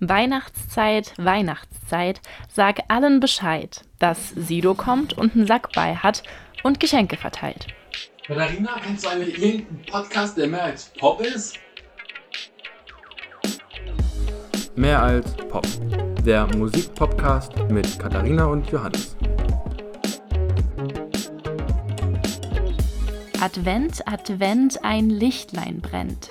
Weihnachtszeit, Weihnachtszeit, sag allen Bescheid, dass Sido kommt und einen Sack bei hat und Geschenke verteilt. Katharina, kennst du eigentlich irgendeinen Podcast, der mehr als Pop ist? Mehr als Pop. Der Musikpodcast mit Katharina und Johannes. Advent, Advent, ein Lichtlein brennt.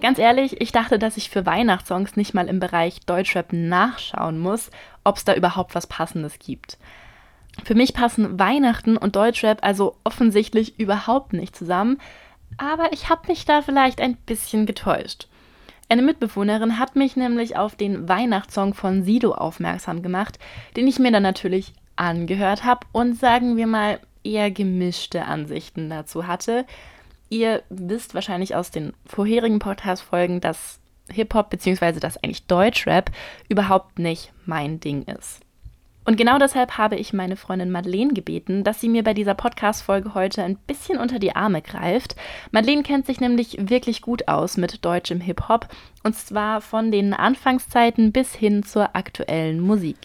Ganz ehrlich, ich dachte, dass ich für Weihnachtssongs nicht mal im Bereich Deutschrap nachschauen muss, ob es da überhaupt was Passendes gibt. Für mich passen Weihnachten und Deutschrap also offensichtlich überhaupt nicht zusammen, aber ich habe mich da vielleicht ein bisschen getäuscht. Eine Mitbewohnerin hat mich nämlich auf den Weihnachtssong von Sido aufmerksam gemacht, den ich mir dann natürlich angehört habe und sagen wir mal eher gemischte Ansichten dazu hatte. Ihr wisst wahrscheinlich aus den vorherigen Podcast-Folgen, dass Hip-Hop bzw. dass eigentlich Deutschrap überhaupt nicht mein Ding ist. Und genau deshalb habe ich meine Freundin Madeleine gebeten, dass sie mir bei dieser Podcast-Folge heute ein bisschen unter die Arme greift. Madeleine kennt sich nämlich wirklich gut aus mit deutschem Hip-Hop und zwar von den Anfangszeiten bis hin zur aktuellen Musik.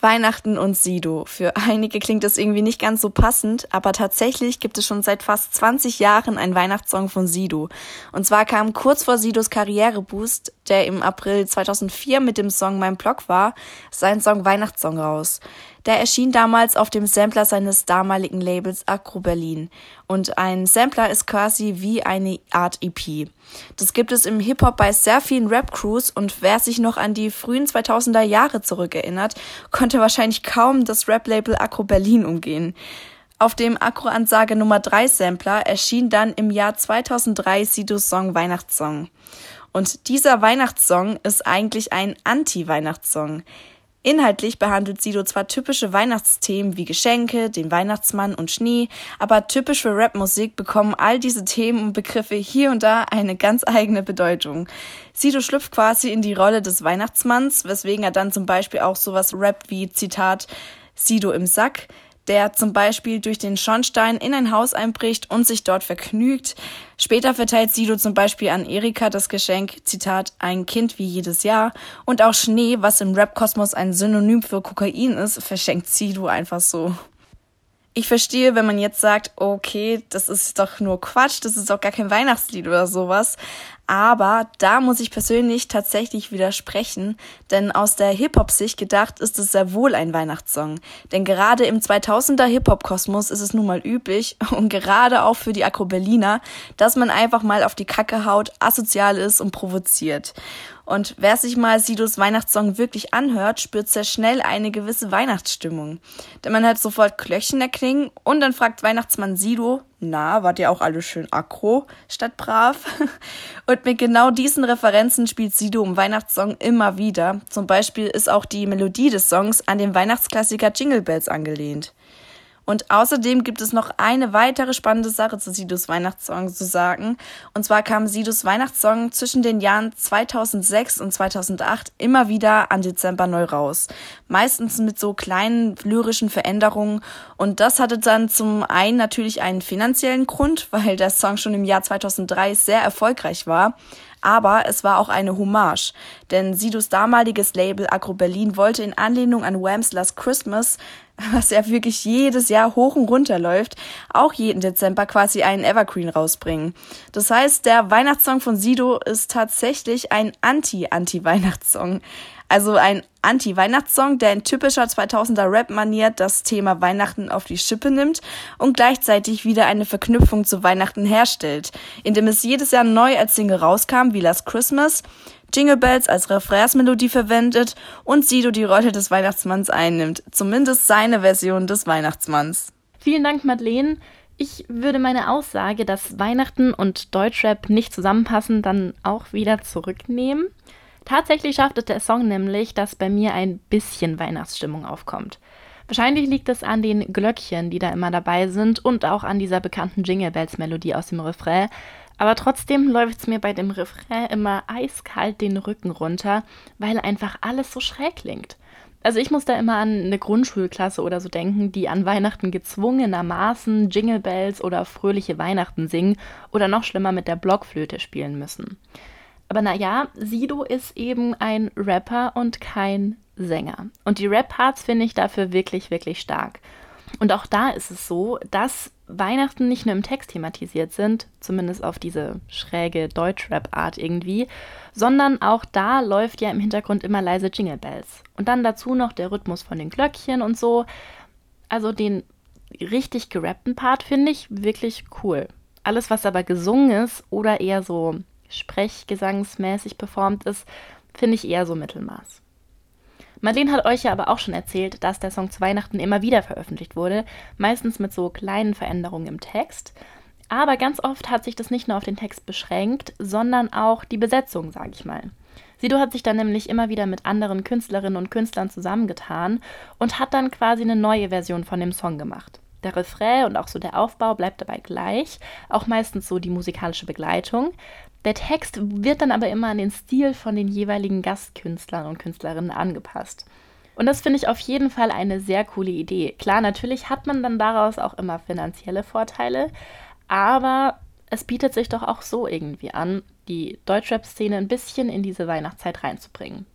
Weihnachten und Sido. Für einige klingt das irgendwie nicht ganz so passend, aber tatsächlich gibt es schon seit fast 20 Jahren einen Weihnachtssong von Sido. Und zwar kam kurz vor Sidos Karriereboost, der im April 2004 mit dem Song Mein Blog war, sein Song Weihnachtssong raus. Der erschien damals auf dem Sampler seines damaligen Labels Acro Berlin. Und ein Sampler ist quasi wie eine Art EP. Das gibt es im Hip-Hop bei sehr vielen Rap-Crews und wer sich noch an die frühen 2000er Jahre zurückerinnert, konnte wahrscheinlich kaum das Rap-Label Acro Berlin umgehen. Auf dem Akro-Ansage Nummer 3 Sampler erschien dann im Jahr 2003 Sidos Song Weihnachtssong. Und dieser Weihnachtssong ist eigentlich ein Anti-Weihnachtssong. Inhaltlich behandelt Sido zwar typische Weihnachtsthemen wie Geschenke, den Weihnachtsmann und Schnee, aber typisch für Rapmusik bekommen all diese Themen und Begriffe hier und da eine ganz eigene Bedeutung. Sido schlüpft quasi in die Rolle des Weihnachtsmanns, weswegen er dann zum Beispiel auch sowas rappt wie Zitat Sido im Sack, der zum Beispiel durch den Schornstein in ein Haus einbricht und sich dort vergnügt. Später verteilt Sido zum Beispiel an Erika das Geschenk, Zitat, ein Kind wie jedes Jahr. Und auch Schnee, was im Rap-Kosmos ein Synonym für Kokain ist, verschenkt Sido einfach so. Ich verstehe, wenn man jetzt sagt, okay, das ist doch nur Quatsch, das ist doch gar kein Weihnachtslied oder sowas. Aber da muss ich persönlich tatsächlich widersprechen, denn aus der Hip-Hop-Sicht gedacht ist es sehr wohl ein Weihnachtssong. Denn gerade im 2000er Hip-Hop-Kosmos ist es nun mal üblich und gerade auch für die Akro-Berliner, dass man einfach mal auf die Kacke haut, asozial ist und provoziert. Und wer sich mal Sidos Weihnachtssong wirklich anhört, spürt sehr schnell eine gewisse Weihnachtsstimmung. Denn man hört sofort Glöckchen erklingen und dann fragt Weihnachtsmann Sido, na, wart ihr auch alle schön aggro statt brav? Und mit genau diesen Referenzen spielt Sido im Weihnachtssong immer wieder. Zum Beispiel ist auch die Melodie des Songs an den Weihnachtsklassiker Jingle Bells angelehnt. Und außerdem gibt es noch eine weitere spannende Sache zu Sidos Weihnachtssong zu sagen. Und zwar kam Sidos Weihnachtssong zwischen den Jahren 2006 und 2008 immer wieder an Dezember neu raus. Meistens mit so kleinen lyrischen Veränderungen. Und das hatte dann zum einen natürlich einen finanziellen Grund, weil der Song schon im Jahr 2003 sehr erfolgreich war. Aber es war auch eine Hommage, denn Sidos damaliges Label Agro Berlin wollte in Anlehnung an Wham's Last Christmas, was ja wirklich jedes Jahr hoch und runter läuft, auch jeden Dezember quasi einen Evergreen rausbringen. Das heißt, der Weihnachtssong von Sido ist tatsächlich ein Anti-Anti-Weihnachtssong. Also ein Anti-Weihnachtssong, der in typischer 2000er Rap-Manier das Thema Weihnachten auf die Schippe nimmt und gleichzeitig wieder eine Verknüpfung zu Weihnachten herstellt, indem es jedes Jahr neu als Single rauskam, wie Last Christmas, Jingle Bells als Refrainsmelodie verwendet und Sido die Rolle des Weihnachtsmanns einnimmt, zumindest seine Version des Weihnachtsmanns. Vielen Dank, Madeleine. Ich würde meine Aussage, dass Weihnachten und Deutschrap nicht zusammenpassen, dann auch wieder zurücknehmen. Tatsächlich schafft es der Song nämlich, dass bei mir ein bisschen Weihnachtsstimmung aufkommt. Wahrscheinlich liegt es an den Glöckchen, die da immer dabei sind und auch an dieser bekannten Jingle Bells Melodie aus dem Refrain. Aber trotzdem läuft es mir bei dem Refrain immer eiskalt den Rücken runter, weil einfach alles so schräg klingt. Also ich muss da immer an eine Grundschulklasse oder so denken, die an Weihnachten gezwungenermaßen Jingle Bells oder fröhliche Weihnachten singen oder noch schlimmer mit der Blockflöte spielen müssen. Aber naja, Sido ist eben ein Rapper und kein Sänger. Und die Rap-Parts finde ich dafür wirklich, wirklich stark. Und auch da ist es so, dass Weihnachten nicht nur im Text thematisiert sind, zumindest auf diese schräge Deutsch-Rap-Art irgendwie, sondern auch da läuft ja im Hintergrund immer leise Jingle Bells. Und dann dazu noch der Rhythmus von den Glöckchen und so. Also den richtig gerappten Part finde ich wirklich cool. Alles, was aber gesungen ist oder eher so sprechgesangsmäßig performt ist, finde ich eher so Mittelmaß. Madeleine hat euch ja aber auch schon erzählt, dass der Song zu Weihnachten immer wieder veröffentlicht wurde, meistens mit so kleinen Veränderungen im Text. Aber ganz oft hat sich das nicht nur auf den Text beschränkt, sondern auch die Besetzung, sage ich mal. Sido hat sich dann nämlich immer wieder mit anderen Künstlerinnen und Künstlern zusammengetan und hat dann quasi eine neue Version von dem Song gemacht. Der Refrain und auch so der Aufbau bleibt dabei gleich, auch meistens so die musikalische Begleitung. Der Text wird dann aber immer an den Stil von den jeweiligen Gastkünstlern und Künstlerinnen angepasst. Und das finde ich auf jeden Fall eine sehr coole Idee. Klar, natürlich hat man dann daraus auch immer finanzielle Vorteile, aber es bietet sich doch auch so irgendwie an, die Deutschrap-Szene ein bisschen in diese Weihnachtszeit reinzubringen.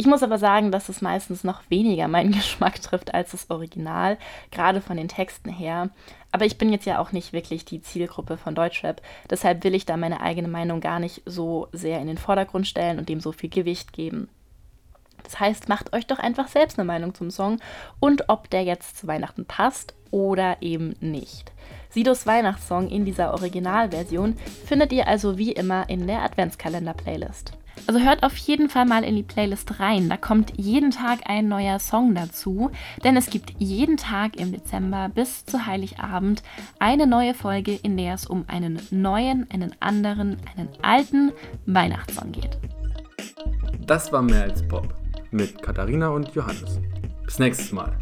Ich muss aber sagen, dass es meistens noch weniger meinen Geschmack trifft als das Original, gerade von den Texten her. Aber ich bin jetzt ja auch nicht wirklich die Zielgruppe von Deutschrap, deshalb will ich da meine eigene Meinung gar nicht so sehr in den Vordergrund stellen und dem so viel Gewicht geben. Das heißt, macht euch doch einfach selbst eine Meinung zum Song und ob der jetzt zu Weihnachten passt oder eben nicht. Sidos Weihnachtssong in dieser Originalversion findet ihr also wie immer in der Adventskalender-Playlist. Also hört auf jeden Fall mal in die Playlist rein. Da kommt jeden Tag ein neuer Song dazu, denn es gibt jeden Tag im Dezember bis zu Heiligabend eine neue Folge, in der es um einen neuen, einen anderen, einen alten Weihnachtssong geht. Das war mehr als Pop mit Katharina und Johannes. Bis nächstes Mal.